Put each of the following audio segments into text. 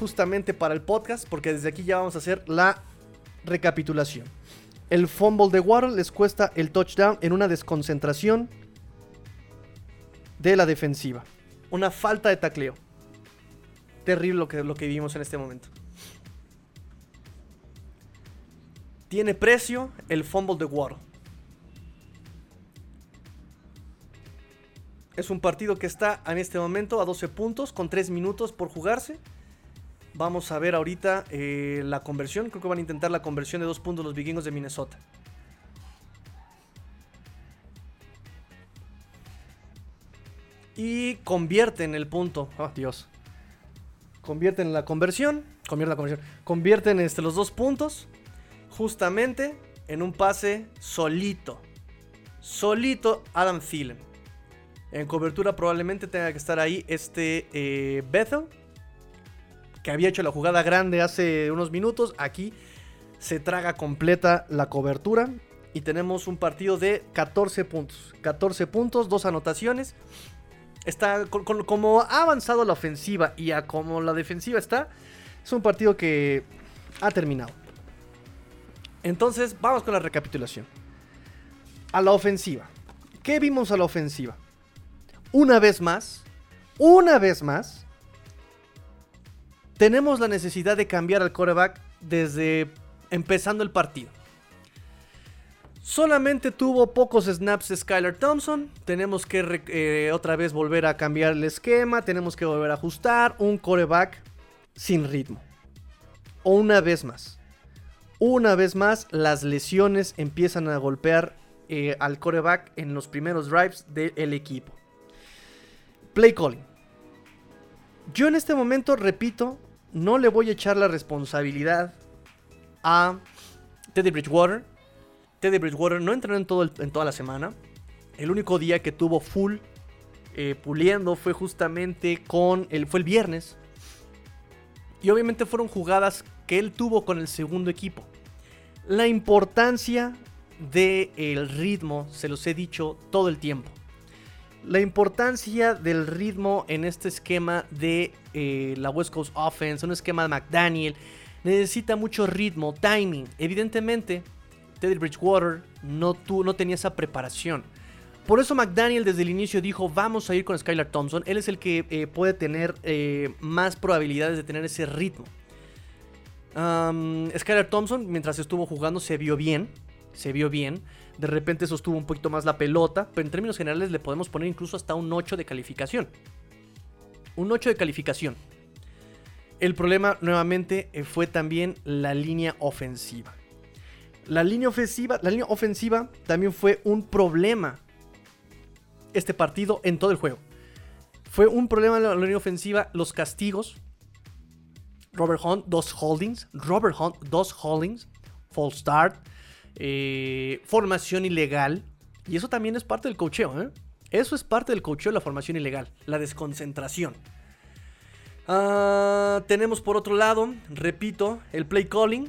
justamente para el podcast porque desde aquí ya vamos a hacer la recapitulación. El fumble de Waddle les cuesta el touchdown en una desconcentración de la defensiva. Una falta de tacleo. Terrible lo que, lo que vivimos en este momento. Tiene precio el fumble de Waddle. Es un partido que está en este momento a 12 puntos con 3 minutos por jugarse. Vamos a ver ahorita eh, la conversión. Creo que van a intentar la conversión de 2 puntos los vikingos de Minnesota. Y convierten el punto. Oh, Dios. Convierten la conversión. Convierten la conversión. Convierten este, los dos puntos. Justamente en un pase solito. Solito Adam Thielen. En cobertura probablemente tenga que estar ahí este eh, Bethel. Que había hecho la jugada grande hace unos minutos. Aquí se traga completa la cobertura. Y tenemos un partido de 14 puntos. 14 puntos, dos anotaciones. Está como ha avanzado la ofensiva y a como la defensiva está. Es un partido que ha terminado. Entonces, vamos con la recapitulación. A la ofensiva. ¿Qué vimos a la ofensiva? Una vez más, una vez más, tenemos la necesidad de cambiar al coreback desde empezando el partido. Solamente tuvo pocos snaps Skylar Thompson. Tenemos que eh, otra vez volver a cambiar el esquema. Tenemos que volver a ajustar. Un coreback sin ritmo. O una vez más. Una vez más, las lesiones empiezan a golpear eh, al coreback en los primeros drives del equipo. Play calling. Yo en este momento, repito, no le voy a echar la responsabilidad a Teddy Bridgewater. Teddy Bridgewater no entrenó en, todo el- en toda la semana. El único día que tuvo full eh, puliendo fue justamente con el, fue el viernes. Y obviamente fueron jugadas que él tuvo con el segundo equipo. La importancia del ritmo, se los he dicho todo el tiempo. La importancia del ritmo en este esquema de eh, la West Coast Offense, un esquema de McDaniel, necesita mucho ritmo, timing. Evidentemente, Teddy Bridgewater no, no tenía esa preparación. Por eso McDaniel desde el inicio dijo, vamos a ir con Skylar Thompson. Él es el que eh, puede tener eh, más probabilidades de tener ese ritmo. Skylar Thompson, mientras estuvo jugando, se vio bien. Se vio bien. De repente sostuvo un poquito más la pelota. Pero en términos generales le podemos poner incluso hasta un 8 de calificación. Un 8 de calificación. El problema nuevamente eh, fue también la línea ofensiva. La línea ofensiva, la línea ofensiva también fue un problema este partido en todo el juego. Fue un problema en la línea ofensiva, los castigos. Robert Hunt, dos holdings. Robert Hunt, dos holdings. False start. Eh, formación ilegal. Y eso también es parte del cocheo, ¿eh? Eso es parte del cocheo, la formación ilegal. La desconcentración. Ah, tenemos por otro lado, repito, el play calling.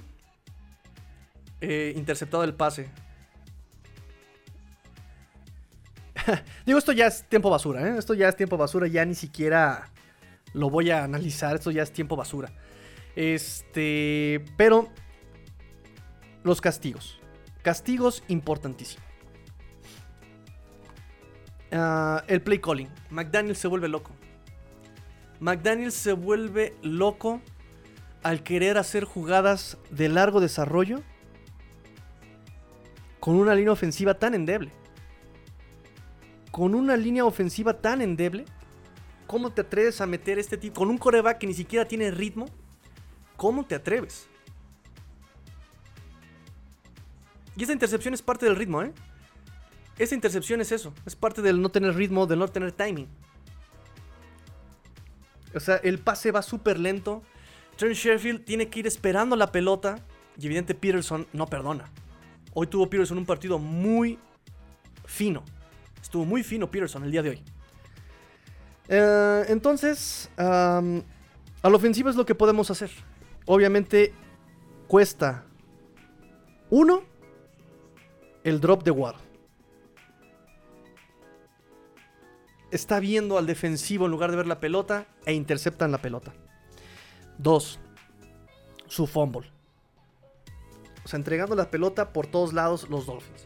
Eh, interceptado el pase. Digo, esto ya es tiempo basura. Esto ya es tiempo basura, ya ni siquiera lo voy a analizar, esto ya es tiempo basura. Este, pero los castigos. Castigos importantísimos. Ah, el play calling. McDaniel se vuelve loco. McDaniel se vuelve loco al querer hacer jugadas de largo desarrollo con una línea ofensiva tan endeble. Con una línea ofensiva tan endeble, ¿cómo te atreves a meter este tipo? Con un coreback que ni siquiera tiene ritmo, ¿cómo te atreves? Y esa intercepción es parte del ritmo, ¿eh? Esa intercepción es eso, es parte del no tener ritmo, del no tener timing. O sea, el pase va súper lento. Trent Sheffield tiene que ir esperando la pelota. Y evidente Peterson no perdona. Hoy tuvo Peterson un partido muy fino. Estuvo muy fino Peterson el día de hoy. Eh, entonces, a la ofensiva es lo que podemos hacer. Obviamente cuesta uno el drop de Waddle. Está viendo al defensivo en lugar de ver la pelota e interceptan la pelota. Dos, su fumble. O sea, entregando la pelota por todos lados los Dolphins.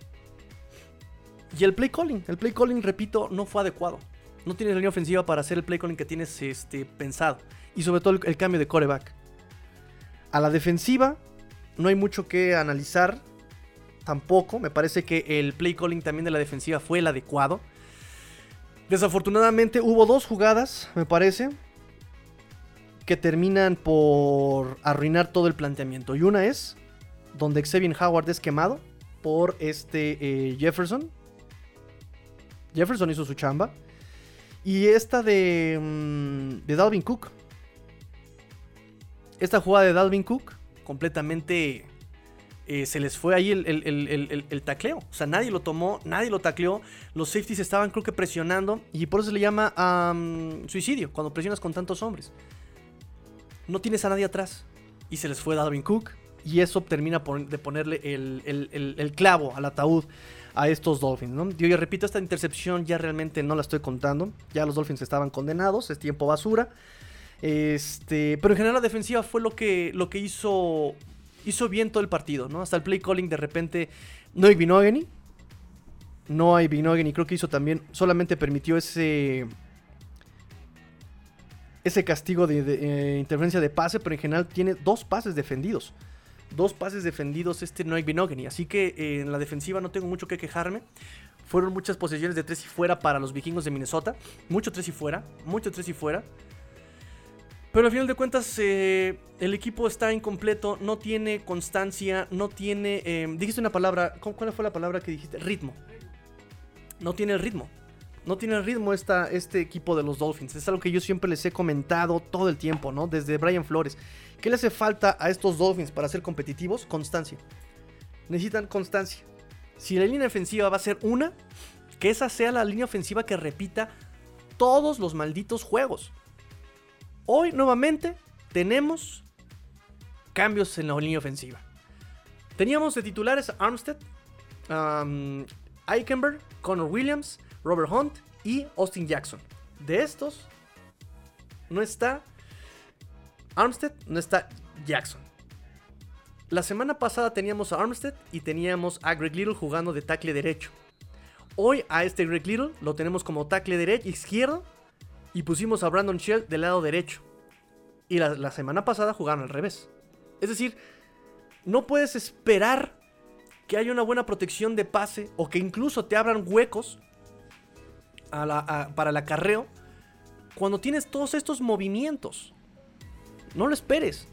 Y el play calling. El play calling, repito, no fue adecuado. No tienes línea ofensiva para hacer el play calling que tienes este, pensado. Y sobre todo el, el cambio de coreback. A la defensiva, no hay mucho que analizar. Tampoco. Me parece que el play calling también de la defensiva fue el adecuado. Desafortunadamente hubo dos jugadas, me parece, que terminan por arruinar todo el planteamiento. Y una es donde Xavier Howard es quemado por este eh, Jefferson. Jefferson hizo su chamba. Y esta de, mm, de Dalvin Cook. Esta jugada de Dalvin Cook completamente eh, se les fue ahí el, el- el- el tacleo. O sea, nadie lo tomó, nadie lo tacleó. Los safeties estaban, creo que, presionando. Y por eso se le llama am, suicidio, cuando presionas con tantos hombres. No tienes a nadie atrás. Y se les fue Dalvin Cook. Y eso termina de ponerle el clavo al ataúd a estos Dolphins. ¿no? Yo ya repito, esta intercepción ya realmente no la estoy contando. Ya los Dolphins estaban condenados, es tiempo basura. Este, pero en general la defensiva fue lo que, lo que hizo, hizo bien todo el partido, ¿no? Hasta el play calling de repente no hay Binogany. No hay Binogany, creo que hizo también, solamente permitió ese ese castigo de, de, eh, interferencia de pase, pero en general tiene dos pases defendidos. Dos pases defendidos este no hay Binogany. Así que eh, en la defensiva no tengo mucho que quejarme. Fueron muchas posesiones de tres y fuera para los vikingos de Minnesota. Mucho tres y fuera. Mucho tres y fuera. Pero al final de cuentas, eh, el equipo está incompleto, no tiene constancia, no tiene. eh, dijiste una palabra. ¿cómo- ¿Cuál fue la palabra que dijiste? Ritmo. No tiene ritmo. No tiene ritmo esta, este equipo de los Dolphins. Es algo que yo siempre les he comentado todo el tiempo, ¿no? Desde Brian Flores. ¿Qué le hace falta a estos Dolphins para ser competitivos? Constancia. Necesitan constancia. Si la línea ofensiva va a ser una, que esa sea la línea ofensiva que repita todos los malditos juegos. Hoy nuevamente tenemos cambios en la línea ofensiva. Teníamos de titulares a Armstead, Eichenberg, Connor Williams, Robert Hunt y Austin Jackson. De estos no está Armstead, no está Jackson. La semana pasada teníamos a Armstead y teníamos a Greg Little jugando de tackle derecho. Hoy a este Greg Little lo tenemos como tackle derecho izquierdo y pusimos a Brandon Shell del lado derecho. Y la, semana pasada jugaron al revés. Es decir, no puedes esperar que haya una buena protección de pase o que incluso te abran huecos para el acarreo cuando tienes todos estos movimientos. No lo esperes.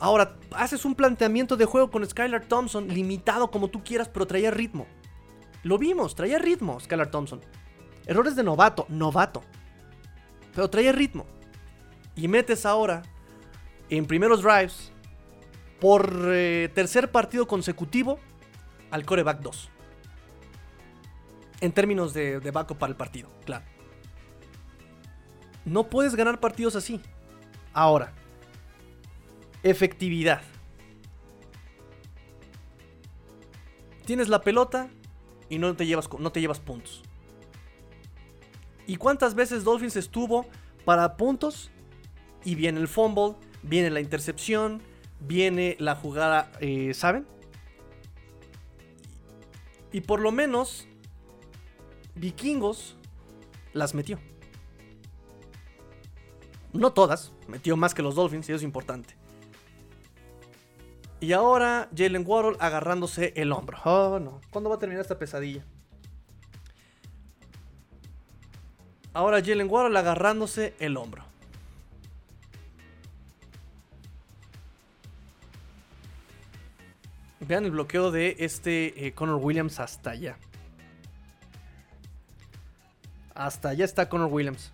Ahora, haces un planteamiento de juego con Skylar Thompson limitado como tú quieras, pero traía ritmo. Lo vimos, traía ritmo Skylar Thompson. Errores de novato, novato. Pero traía ritmo. Y metes ahora en primeros drives por eh, tercer partido consecutivo al coreback 2. En términos de, de backup para el partido, claro. No puedes ganar partidos así. Ahora, efectividad. Tienes la pelota y no te llevas, no te llevas puntos. ¿Y cuántas veces Dolphins estuvo para puntos? Y viene el fumble, viene la intercepción, viene la jugada, eh, ¿saben? Y por lo menos, Vikingos las metió. No todas, metió más que los Dolphins y eso es importante. Y ahora Jalen Waddle agarrándose el hombro. Oh, no. ¿Cuándo va a terminar esta pesadilla? Ahora Jalen Waddle agarrándose el hombro. Vean el bloqueo de este eh, Connor Williams hasta allá. Hasta allá está Connor Williams.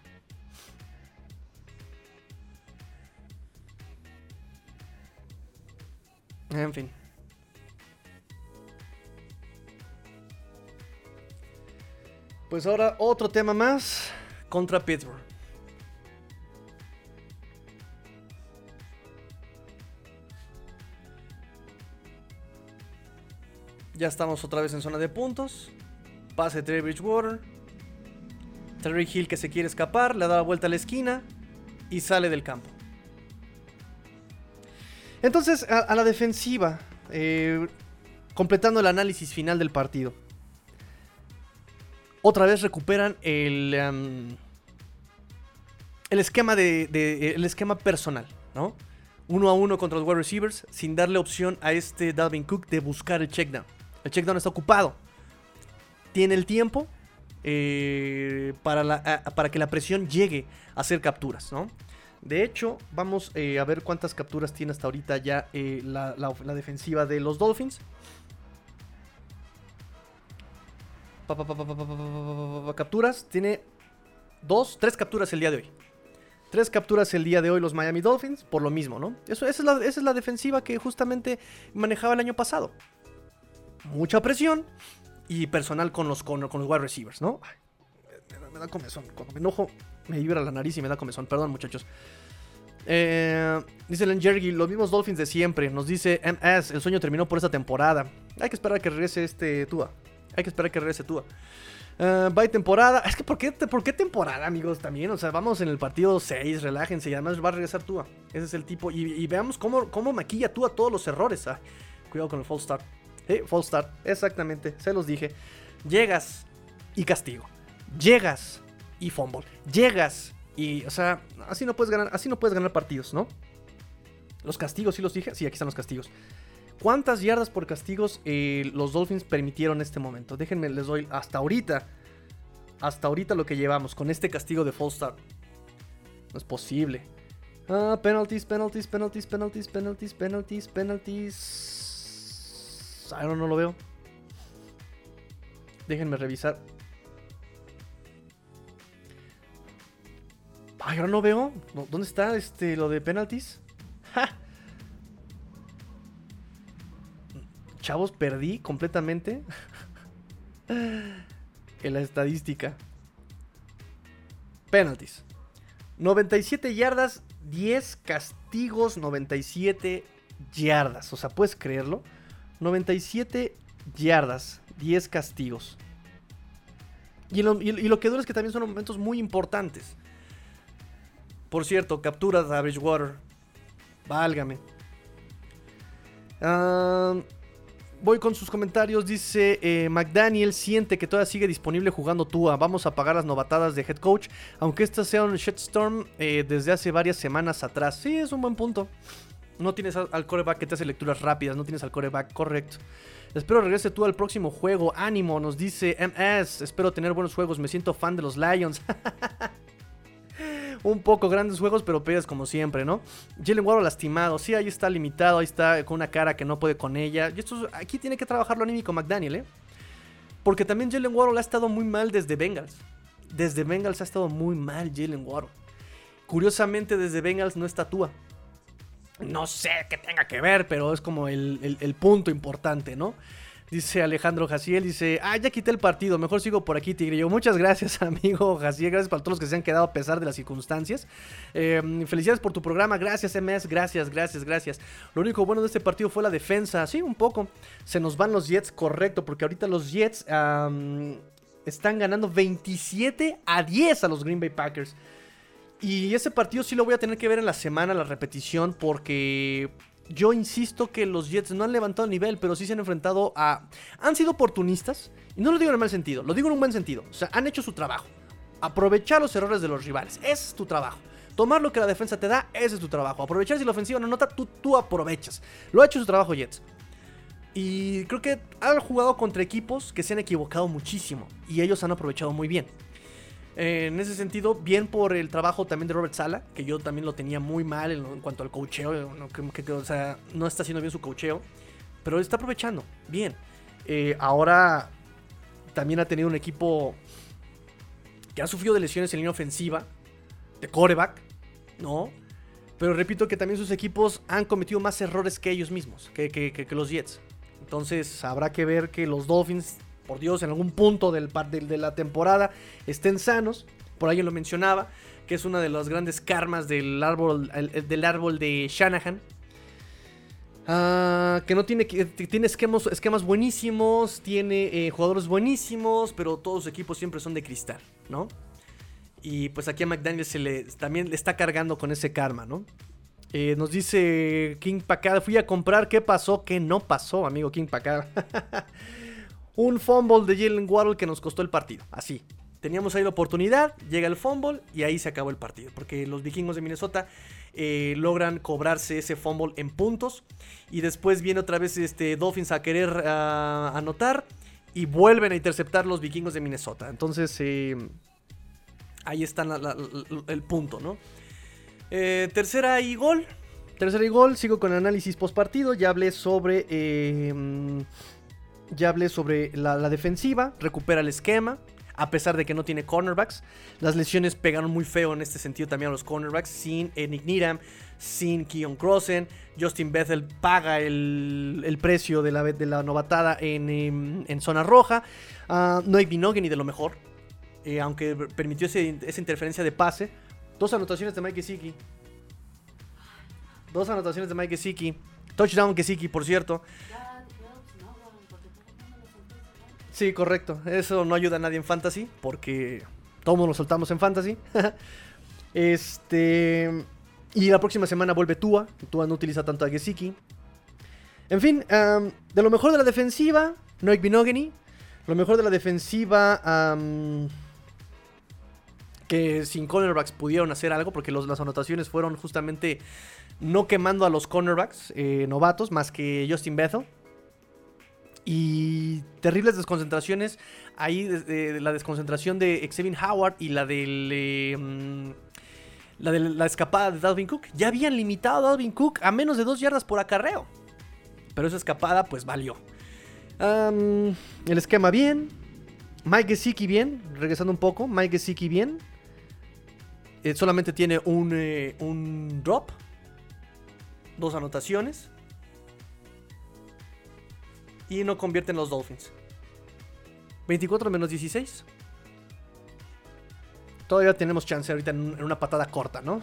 En fin. Pues ahora otro tema más contra Pittsburgh. Ya estamos otra vez en zona de puntos. Pase Terry Bridgewater. Terry Hill que se quiere escapar, le da la vuelta a la esquina y sale del campo. Entonces, a, la defensiva, eh, completando el análisis final del partido. Otra vez recuperan el, el esquema de, el esquema personal, ¿no? Uno a uno contra los wide receivers, sin darle opción a este Dalvin Cook de buscar el checkdown. El checkdown está ocupado. Tiene el tiempo eh, para, para que la presión llegue a hacer capturas, ¿no? De hecho, vamos eh, a ver cuántas capturas tiene hasta ahorita ya eh, la, defensiva de los Dolphins. capturas, tiene dos, tres capturas el día de hoy. Tres capturas el día de hoy los Miami Dolphins, por lo mismo, ¿no? Eso, esa, es la, defensiva que justamente manejaba el año pasado. Mucha presión y personal con los, con, los wide receivers, ¿no? me, da comezón. Cuando me enojo, me vibra la nariz y me da comezón. Perdón, muchachos. Eh, dice Len Jergy, los mismos Dolphins de siempre. Nos dice MS, el sueño terminó por esta temporada. Hay que esperar a que regrese este Tua. Hay que esperar a que regrese Tua. Uh, bye temporada. Es que ¿por qué, ¿por qué temporada, amigos? También, o sea, vamos en el partido 6, relájense. Y además va a regresar Tua. Ese es el tipo. Y, veamos cómo, cómo maquilla Tua todos los errores. Ah, cuidado con el false start. False start, exactamente. Se los dije. Llegas y castigo. Llegas y fumble. Llegas y, o sea, así no puedes ganar, así no puedes ganar partidos, ¿no? Los castigos, ¿sí los dije? Sí, aquí están los castigos. ¿Cuántas yardas por castigos eh, los Dolphins permitieron en este momento? Déjenme, les doy hasta ahorita. Hasta ahorita lo que llevamos con este castigo de false start. No es posible. Ah, penalties, penalties, penalties, penalties, penalties, penalties, penalties. Ahora no lo veo. Déjenme revisar. Ay, ahora no veo. ¿Dónde está este, lo de penalties? Chavos, perdí completamente en la estadística. Penalties. 97 yardas, 10 castigos, 97 yardas. O sea, ¿puedes creerlo? 97 yardas, 10 castigos. Y lo, y lo, que duele es que también son momentos muy importantes. Por cierto, capturas a Bridgewater. Válgame. Voy con sus comentarios. Dice eh, McDaniel siente que todavía sigue disponible jugando Tua. Vamos a pagar las novatadas de head coach. Aunque esta sea un shitstorm eh, desde hace varias semanas atrás. Sí, es un buen punto. No tienes al coreback que te hace lecturas rápidas. No tienes al coreback correcto. Espero regrese tú al próximo juego. Ánimo, nos dice MS. Espero tener buenos juegos. Me siento fan de los Lions. un poco grandes juegos, pero pegas como siempre, ¿no? Jalen Waddle lastimado, sí, ahí está limitado, ahí está con una cara que no puede con ella. Y esto aquí tiene que trabajar lo anímico McDaniel, ¿eh? Porque también Jalen Waddle ha estado muy mal desde Bengals. Desde Bengals ha estado muy mal Jalen Waddle. Curiosamente, desde Bengals no estatúa. No sé qué tenga que ver, pero es como el, el punto importante, ¿no? Dice Alejandro Jaciel, dice, ah, ya quité el partido, mejor sigo por aquí, Tigrillo. Muchas gracias, amigo Jaciel, gracias para todos los que se han quedado a pesar de las circunstancias. Em, felicidades por tu programa, gracias MS, gracias, gracias, gracias. Lo único bueno de este partido fue la defensa, sí, un poco. Se nos van los Jets, correcto, porque ahorita los Jets están ganando 27 a 10 a los Green Bay Packers. Y ese partido sí lo voy a tener que ver en la semana, la repetición, porque yo insisto que los Jets no han levantado el nivel, pero sí se han enfrentado a... Han sido oportunistas, y no lo digo en el mal sentido, lo digo en un buen sentido. O sea, han hecho su trabajo. Aprovechar los errores de los rivales, ese es tu trabajo. Tomar lo que la defensa te da, ese es tu trabajo. Aprovechar si la ofensiva no nota, tú, tú aprovechas. Lo ha hecho su trabajo Jets. Y creo que han jugado contra equipos que se han equivocado muchísimo. Y ellos han aprovechado muy bien. Eh, en ese sentido, bien por el trabajo también de Robert Sala, que yo también lo tenía muy mal en, cuanto al cocheo, ¿no? Que, o sea, no está haciendo bien su cocheo, pero está aprovechando, bien. Eh, ahora también ha tenido un equipo que ha sufrido de lesiones en línea ofensiva, de coreback, ¿no? Pero repito que también sus equipos han cometido más errores que ellos mismos, que, que los Jets. Entonces habrá que ver que los Dolphins por Dios, en algún punto del, de la temporada estén sanos. Por ahí lo mencionaba, que es una de las grandes karmas del árbol, del árbol de Shanahan. Ah, que no tiene, tiene esquemas, esquemas buenísimos, tiene eh, jugadores buenísimos, pero todos los equipos siempre son de cristal, ¿no? Y pues aquí a McDaniel se le, también le está cargando con ese karma, ¿no? Eh, nos dice King Pacada, fui a comprar, ¿qué pasó? ¿Qué no pasó, amigo King Pacada? Un fumble de Jalen Waddle que nos costó el partido, así. Teníamos ahí la oportunidad, llega el fumble y ahí se acabó el partido. Porque los vikingos de Minnesota eh, logran cobrarse ese fumble en puntos. Y después viene otra vez este Dolphins a querer ah, anotar. Y vuelven a interceptar los vikingos de Minnesota. Entonces, eh, ahí está el punto, ¿no? Eh, tercera y gol. Tercera y gol. Sigo con análisis post partido. Ya hablé sobre. Ya hablé sobre la, defensiva. Recupera el esquema. A pesar de que no tiene cornerbacks. Las lesiones pegaron muy feo en este sentido también a los cornerbacks. Sin Nick Needham. Sin Keon Crossen. Justin Bethel paga el, precio de la, de la novatada en, em, zona roja. Uh, no hay ni de lo mejor. Eh, aunque permitió esa interferencia de pase. Dos anotaciones de Mike Gesicki. Dos anotaciones de Mike Gesicki. Touchdown Gesicki, por cierto. Sí, correcto. Eso no ayuda a nadie en fantasy. Porque todos nos soltamos en fantasy. este. Y la próxima semana vuelve Tua. Tua no utiliza tanto a Gesicki. En fin, de lo mejor de la defensiva, Noik Binogany. Lo mejor de la defensiva que sin cornerbacks pudieron hacer algo, porque las anotaciones fueron justamente no quemando a los cornerbacks eh, novatos, más que Justin Bethel. Y terribles desconcentraciones. Ahí la desconcentración de Xavier Howard y la del. Eh, la de la escapada de Dalvin Cook. Ya habían limitado a Dalvin Cook a menos de dos yardas por acarreo. Pero esa escapada, pues valió. el esquema bien. Mike Gesicki bien. Regresando un poco. Mike Gesicki bien. Eh, solamente tiene un, eh, un drop. Dos anotaciones. Y no convierte en los Dolphins. 24 menos 16. Todavía tenemos chance ahorita en, una patada corta, ¿no?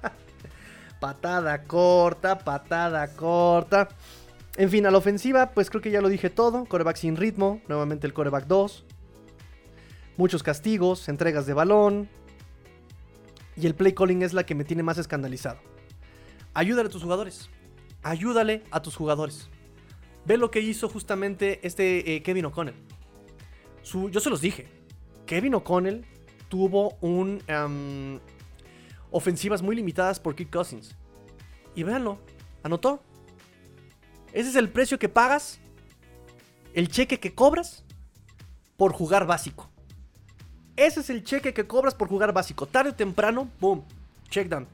patada corta, patada corta. En fin, a la ofensiva, pues creo que ya lo dije todo. Coreback sin ritmo. Nuevamente el coreback 2. Muchos castigos, entregas de balón. Y el play calling es la que me tiene más escandalizado. Ayúdale a tus jugadores. Ayúdale a tus jugadores. Ve lo que hizo justamente este eh, Kevin O'Connell. yo se los dije. Kevin O'Connell tuvo un ofensivas muy limitadas por Kirk Cousins. Y véanlo, anotó. Ese es el precio que pagas, el cheque que cobras por jugar básico. Ese es el cheque que cobras por jugar básico. Tarde o temprano, boom, check down.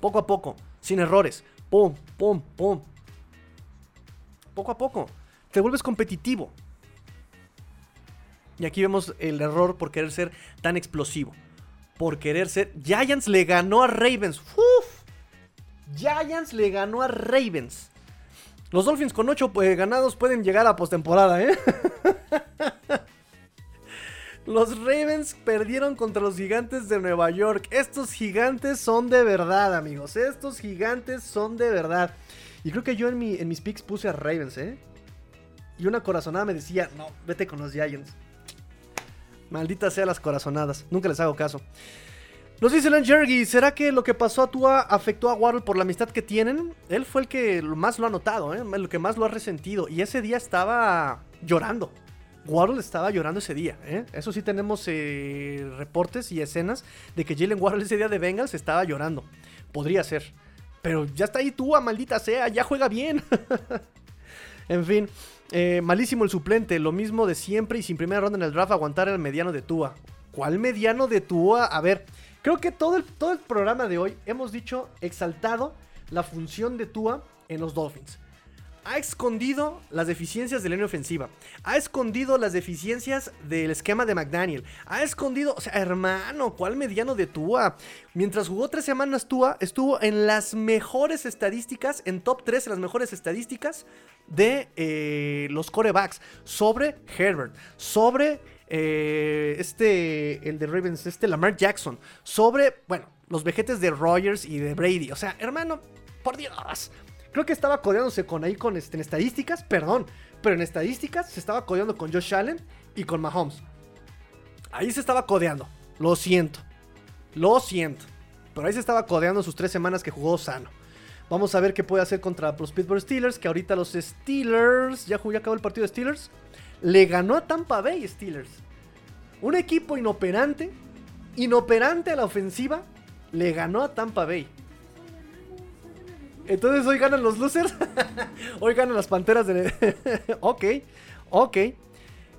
Poco a poco, sin errores. Pum, pum, pum. Poco a poco. Te vuelves competitivo. Y aquí vemos el error por querer ser tan explosivo. Por querer ser. Giants le ganó a Ravens. Giants le ganó a Ravens. Los Dolphins con 8 eh, ganados pueden llegar a postemporada, ¿eh? Los Ravens perdieron contra los gigantes de Nueva York. Estos gigantes son de verdad, amigos. Estos gigantes son de verdad. Y creo que yo en, mi, en mis picks puse a Ravens, ¿eh? Y una corazonada me decía, no, vete con los Giants. Maldita sea las corazonadas. Nunca les hago caso. Nos dice Len Jergy, ¿será que lo que pasó a Tua afectó a Waddle por la amistad que tienen? Él fue el que más lo ha notado, ¿eh? el que más lo ha resentido. Y ese día estaba llorando. Waddle estaba llorando ese día. ¿eh? Eso sí tenemos eh, reportes y escenas de que Jalen Waddle ese día de Bengals estaba llorando. Podría ser. Pero ya está ahí tú, maldita sea, ya juega bien. en fin, eh, malísimo el suplente, lo mismo de siempre y sin primera ronda en el draft aguantar el mediano de Tua. ¿Cuál mediano de Tua? A ver, creo que todo el, todo el programa de hoy hemos dicho, exaltado la función de Tua en los Dolphins ha escondido las deficiencias de la línea ofensiva. Ha escondido las deficiencias del esquema de McDaniel. Ha escondido, o sea, hermano, ¿cuál mediano de Tua? Mientras jugó tres semanas Tua, estuvo en las mejores estadísticas, en top 3 en las mejores estadísticas de eh, los corebacks. Sobre Herbert, sobre eh, este, el de Ravens, este Lamar Jackson. Sobre, bueno, los vejetes de Rogers y de Brady. O sea, hermano, por Dios. Creo que estaba codeándose con ahí con este, en estadísticas, perdón, pero en estadísticas se estaba codeando con Josh Allen y con Mahomes. Ahí se estaba codeando. Lo siento. Lo siento. Pero ahí se estaba codeando sus tres semanas que jugó sano. Vamos a ver qué puede hacer contra los Pittsburgh Steelers. Que ahorita los Steelers. Ya, ya acabó el partido de Steelers. Le ganó a Tampa Bay Steelers. Un equipo inoperante. Inoperante a la ofensiva. Le ganó a Tampa Bay. Entonces hoy ganan los losers. hoy ganan las panteras de. ok. Ok.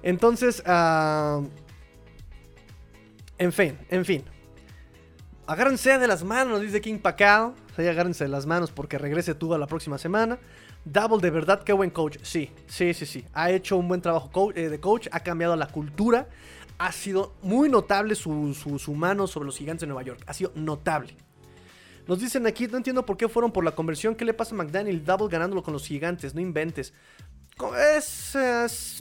Entonces. ah, en fin, en fin. Agárrense de las manos, dice King Pacao. Sí, agárrense de las manos porque regrese tú a la próxima semana. Double, de verdad, qué buen coach. Sí, sí, sí, sí. Ha hecho un buen trabajo eh, de coach, ha cambiado la cultura. Ha sido muy notable su, su, su mano sobre los gigantes de Nueva York. Ha sido notable. Nos dicen aquí, no entiendo por qué fueron por la conversión. ¿Qué le pasa a McDaniel? Double ganándolo con los gigantes, no inventes.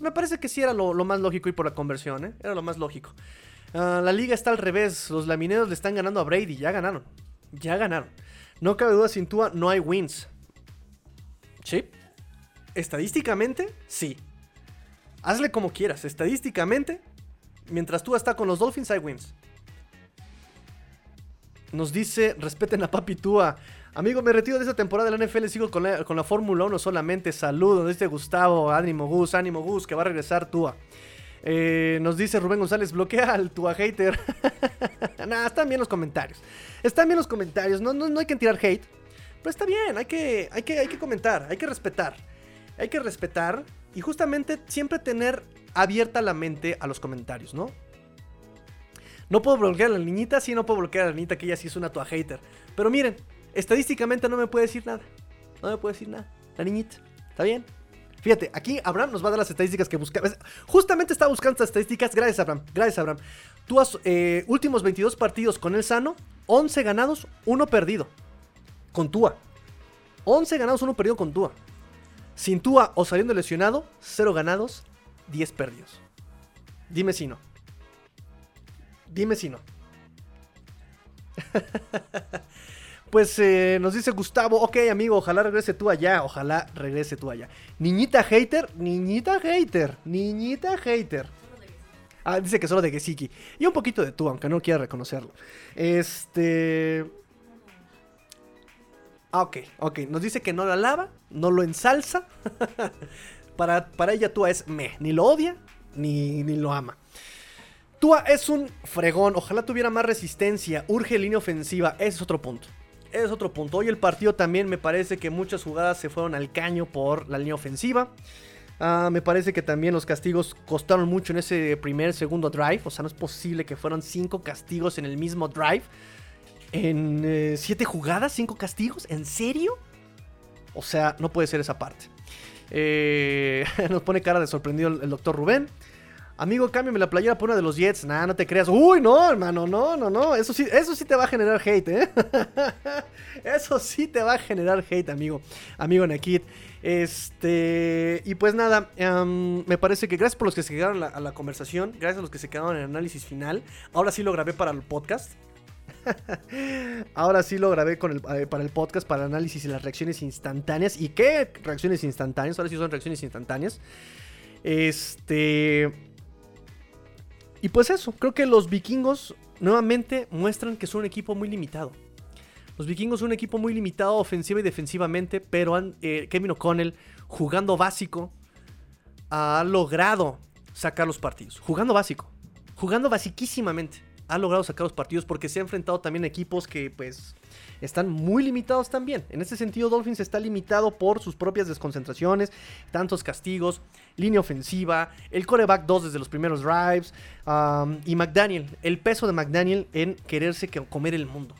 Me parece que sí era lo, más lógico ir por la conversión, ¿eh? Era lo más lógico. Ah, la liga está al revés. Los lamineros le están ganando a Brady. Ya ganaron. Ya ganaron. No cabe duda, sin Tua no hay wins. ¿Sí? Estadísticamente, sí. Hazle como quieras. Estadísticamente, mientras Tua está con los Dolphins, hay wins. Nos dice, respeten a Papi Tua. Amigo, me retiro de esta temporada de la NFL, sigo con la, con la Fórmula 1 solamente. Saludos, dice Gustavo, ánimo Gus, ánimo Gus, que va a regresar Tua. Eh, nos dice Rubén González, bloquea al Tua hater. nah, están bien los comentarios. Están bien los comentarios, no, no, no hay que tirar hate. Pero está bien, hay que, hay, que, hay que comentar, hay que respetar. Hay que respetar y justamente siempre tener abierta la mente a los comentarios, ¿no? No puedo bloquear a la niñita, sí, no puedo bloquear a la niñita, que ella sí es una tua hater. Pero miren, estadísticamente no me puede decir nada. No me puede decir nada. La niñita, ¿está bien? Fíjate, aquí Abraham nos va a dar las estadísticas que buscaba. Justamente estaba buscando estas estadísticas. Gracias, Abraham. Gracias, Abraham. Tú has, eh, últimos 22 partidos con el sano, 11 ganados, 1 perdido. Con Tua. 11 ganados, 1 perdido con Tua. Sin Tua o saliendo lesionado, 0 ganados, 10 perdidos. Dime si no. Dime si no. pues eh, nos dice Gustavo, ok amigo, ojalá regrese tú allá, ojalá regrese tú allá. Niñita hater, niñita hater, niñita hater. Ah, dice que solo de Gesiki. Y un poquito de tú, aunque no quiera reconocerlo. Este... Ah, ok, ok. Nos dice que no lo alaba, no lo ensalza. para, para ella Tua es me. Ni lo odia, ni, ni lo ama. Tua es un fregón. Ojalá tuviera más resistencia. Urge línea ofensiva. Ese es otro punto. Es otro punto. Hoy el partido también me parece que muchas jugadas se fueron al caño por la línea ofensiva. Ah, me parece que también los castigos costaron mucho en ese primer, segundo drive. O sea, no es posible que fueran cinco castigos en el mismo drive. En eh, siete jugadas, cinco castigos. ¿En serio? O sea, no puede ser esa parte. Eh, nos pone cara de sorprendido el doctor Rubén. Amigo, cámbiame la playera por una de los Jets. Nah, no te creas. Uy, no, hermano, no, no, no. Eso sí, eso sí te va a generar hate, ¿eh? eso sí te va a generar hate, amigo. Amigo Nakid. Este. Y pues nada, em, me parece que gracias por los que se quedaron a la, conversación. Gracias a los que se quedaron en el análisis final. Ahora sí lo grabé para el podcast. Ahora sí lo grabé eh, para el podcast, para el análisis y las reacciones instantáneas. ¿Y qué reacciones instantáneas? Ahora sí son reacciones instantáneas. Este. Y pues eso, creo que los vikingos nuevamente muestran que son un equipo muy limitado. Los vikingos son un equipo muy limitado ofensiva y defensivamente, pero han, eh, Kevin O'Connell, jugando básico, ha logrado sacar los partidos. Jugando básico, jugando basiquísimamente, ha logrado sacar los partidos porque se ha enfrentado también a equipos que pues están muy limitados también. En ese sentido, Dolphins está limitado por sus propias desconcentraciones, tantos castigos, línea ofensiva, el coreback 2 desde los primeros drives, um, y McDaniel, el peso de McDaniel en quererse que- comer el mundo.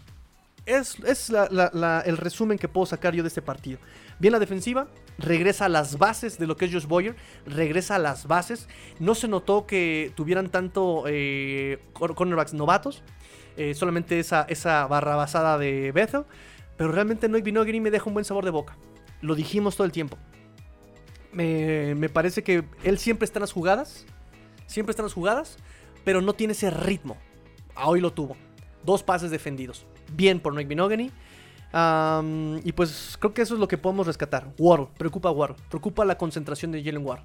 Es, es el resumen que puedo sacar yo de este partido. Bien la defensiva, regresa a las bases de lo que es Josh Boyer, regresa a las bases. No se notó que tuvieran tanto eh, cor- cornerbacks novatos, eh, solamente esa, esa barra basada de Bethel, pero realmente Noik Vinogri me deja un buen sabor de boca. Lo dijimos todo el tiempo. Me, me parece que él siempre está en las jugadas, siempre está en las jugadas, pero no tiene ese ritmo. A hoy lo tuvo. Dos pases defendidos. Bien por Noik. Am, y pues creo que eso es lo que podemos rescatar. Waddle, preocupa a. Preocupa la concentración de Jalen Waddle.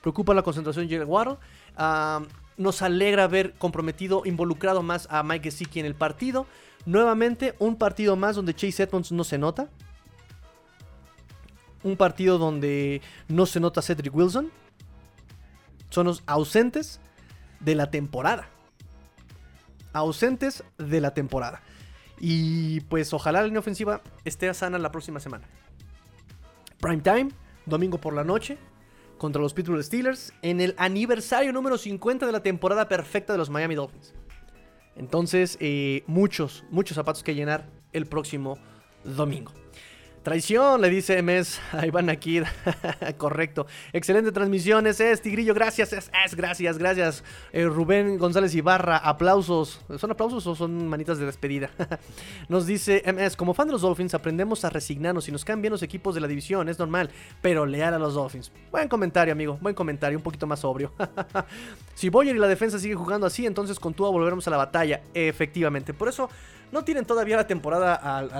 Preocupa la concentración de Jalen Waddle. Am, nos alegra ver comprometido, involucrado más a Mike Gesicki en el partido. Nuevamente, un partido más donde Chase Edmonds no se nota. Un partido donde no se nota Cedric Wilson. Son los ausentes de la temporada. Ausentes de la temporada. Y pues ojalá la línea ofensiva esté sana la próxima semana. Prime time, domingo por la noche, contra los Pittsburgh Steelers, en el aniversario número 50 de la temporada perfecta de los Miami Dolphins. Entonces, eh, muchos, muchos zapatos que llenar el próximo domingo. Traición, le dice MS a Iván Akir. Correcto. Excelente transmisión, ese es Tigrillo. Gracias, es, gracias, gracias. Eh, Rubén González Ibarra, aplausos. ¿Son aplausos o son manitas de despedida? nos dice MS, como fan de los Dolphins, aprendemos a resignarnos y nos cambian los equipos de la división, es normal, pero leal a los Dolphins. Buen comentario, amigo, buen comentario, un poquito más sobrio. si Boyer y la defensa sigue jugando así, entonces con Tua volveremos a la batalla. Efectivamente, por eso no tienen todavía la temporada al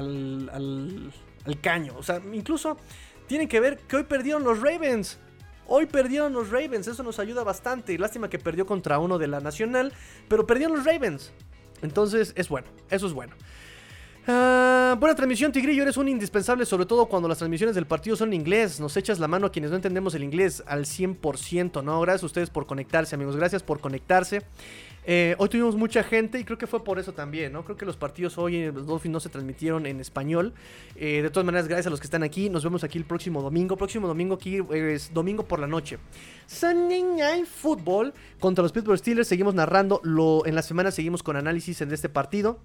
caño. O sea, incluso tienen que ver que hoy perdieron los Ravens. Hoy perdieron los Ravens, eso nos ayuda bastante. Lástima que perdió contra uno de la Nacional, pero perdieron los Ravens. Entonces es bueno, eso es bueno. Ah, buena transmisión, Tigrillo. Eres un indispensable, sobre todo cuando las transmisiones del partido son en inglés. Nos echas la mano a quienes no entendemos el inglés al 100%, ¿no? Gracias a ustedes por conectarse, amigos. Gracias por conectarse. Eh, hoy tuvimos mucha gente y creo que fue por eso también, ¿no? Creo que los partidos hoy en los Dolphins no se transmitieron en español. Eh, de todas maneras, gracias a los que están aquí. Nos vemos aquí el próximo domingo. Próximo domingo aquí es domingo por la noche. Sunday Night Football contra los Pittsburgh Steelers. Seguimos narrando. Lo, en la semana seguimos con análisis en este partido.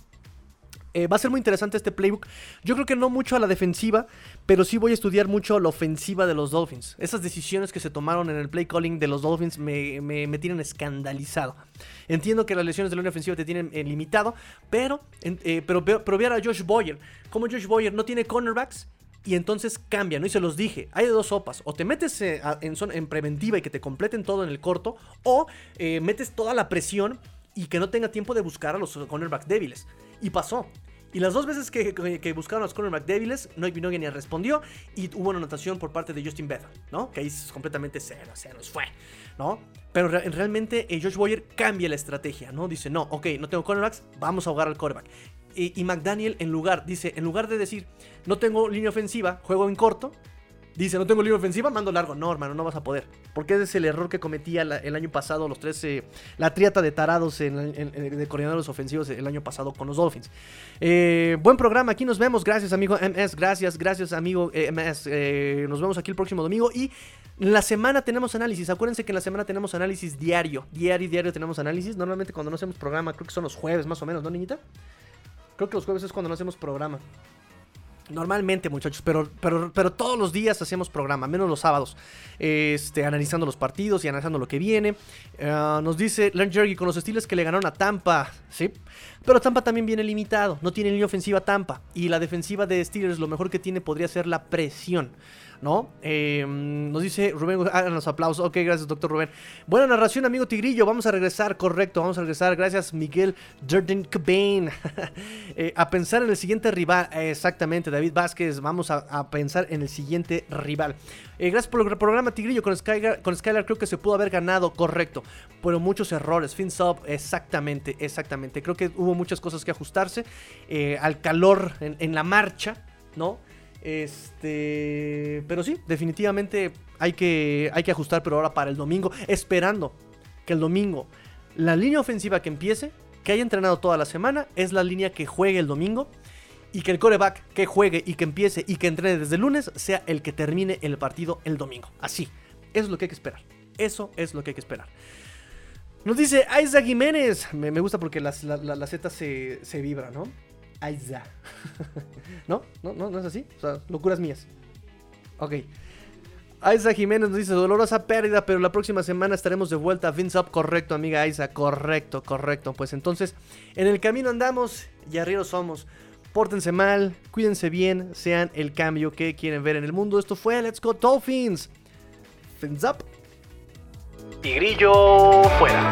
Eh, va a ser muy interesante este playbook. Yo creo que no mucho a la defensiva, pero sí voy a estudiar mucho la ofensiva de los Dolphins. Esas decisiones que se tomaron en el play calling de los Dolphins me, tienen escandalizado. Entiendo que las lesiones de la ofensiva te tienen eh, limitado, pero, eh, pero, pero, a Josh Boyer. Como Josh Boyer no tiene cornerbacks, y entonces cambia, ¿no? Y se los dije, hay de dos sopas, o te metes en, en, preventiva y que te completen todo en el corto, o metes toda la presión y que no tenga tiempo de buscar a los cornerbacks débiles. Y pasó. Y las dos veces que, buscaron a los cornerbacks débiles, no ni respondió. Y hubo una anotación por parte de Justin Bethel, ¿no? Que ahí es completamente cero, se nos fue, ¿no? Pero realmente eh, Josh Boyer cambia la estrategia, ¿no? Dice, no, ok, no tengo cornerbacks, vamos a jugar al cornerback. Y, y McDaniel, en lugar, dice, en lugar de decir, no tengo línea ofensiva, juego en corto, Dice, no tengo línea ofensiva, mando largo. No, hermano, no vas a poder. Porque ese es el error que cometía el año pasado los tres, la triata de tarados en, de coordinadores ofensivos el año pasado con los Dolphins. Eh, buen programa, aquí nos vemos. Gracias, amigo MS. Gracias, gracias, amigo eh, MS. Eh, nos vemos aquí el próximo domingo. Y la semana tenemos análisis. Acuérdense que en la semana tenemos análisis diario. Diario, diario tenemos análisis. Normalmente cuando no hacemos programa, creo que son los jueves más o menos, ¿no, niñita? Creo que los jueves es cuando no hacemos programa. Normalmente, muchachos, pero, pero, todos los días hacemos programa, menos los sábados, este, analizando los partidos y analizando lo que viene. Ah, nos dice Len Jergy con los estilos que le ganaron a Tampa, ¿sí? Pero Tampa también viene limitado, no tiene línea ofensiva Tampa. Y la defensiva de Steelers lo mejor que tiene podría ser la presión. ¿No? Em, nos dice Rubén, hagan los aplausos. Ok, gracias, doctor Rubén. Buena narración, amigo Tigrillo. Vamos a regresar, correcto, vamos a regresar. Gracias, Miguel Jordan Cobain. Eh, a pensar en el siguiente rival. exactamente, David Vázquez. Vamos a, pensar en el siguiente rival. Eh, gracias por el programa, Tigrillo. Con Skylar, con Skylar creo que se pudo haber ganado, correcto. Pero muchos errores. FinSub, exactamente, exactamente. Creo que hubo muchas cosas que ajustarse. Eh, al calor en la marcha, ¿no? Este, pero sí, definitivamente hay que, hay que ajustar, pero ahora para el domingo, esperando que el domingo la línea ofensiva que empiece, que haya entrenado toda la semana, es la línea que juegue el domingo y que el coreback que juegue y que empiece y que entrene desde lunes sea el que termine el partido el domingo. Así, eso es lo que hay que esperar. Eso es lo que hay que esperar. Nos dice Isaac Jiménez. Me, gusta porque la, la, Z se, se vibra, ¿no? Aiza. ¿No? ¿No? ¿No? ¿No es así? O sea, locuras mías. Ok. Aiza Jiménez nos dice dolorosa pérdida, pero la próxima semana estaremos de vuelta. Vince Up, correcto, amiga Aiza, correcto, correcto. Pues entonces, en el camino andamos y arriba somos. Pórtense mal, cuídense bien, sean el cambio que quieren ver en el mundo. Esto fue Let's Go Dolphins. Fins Up. Tigrillo fuera.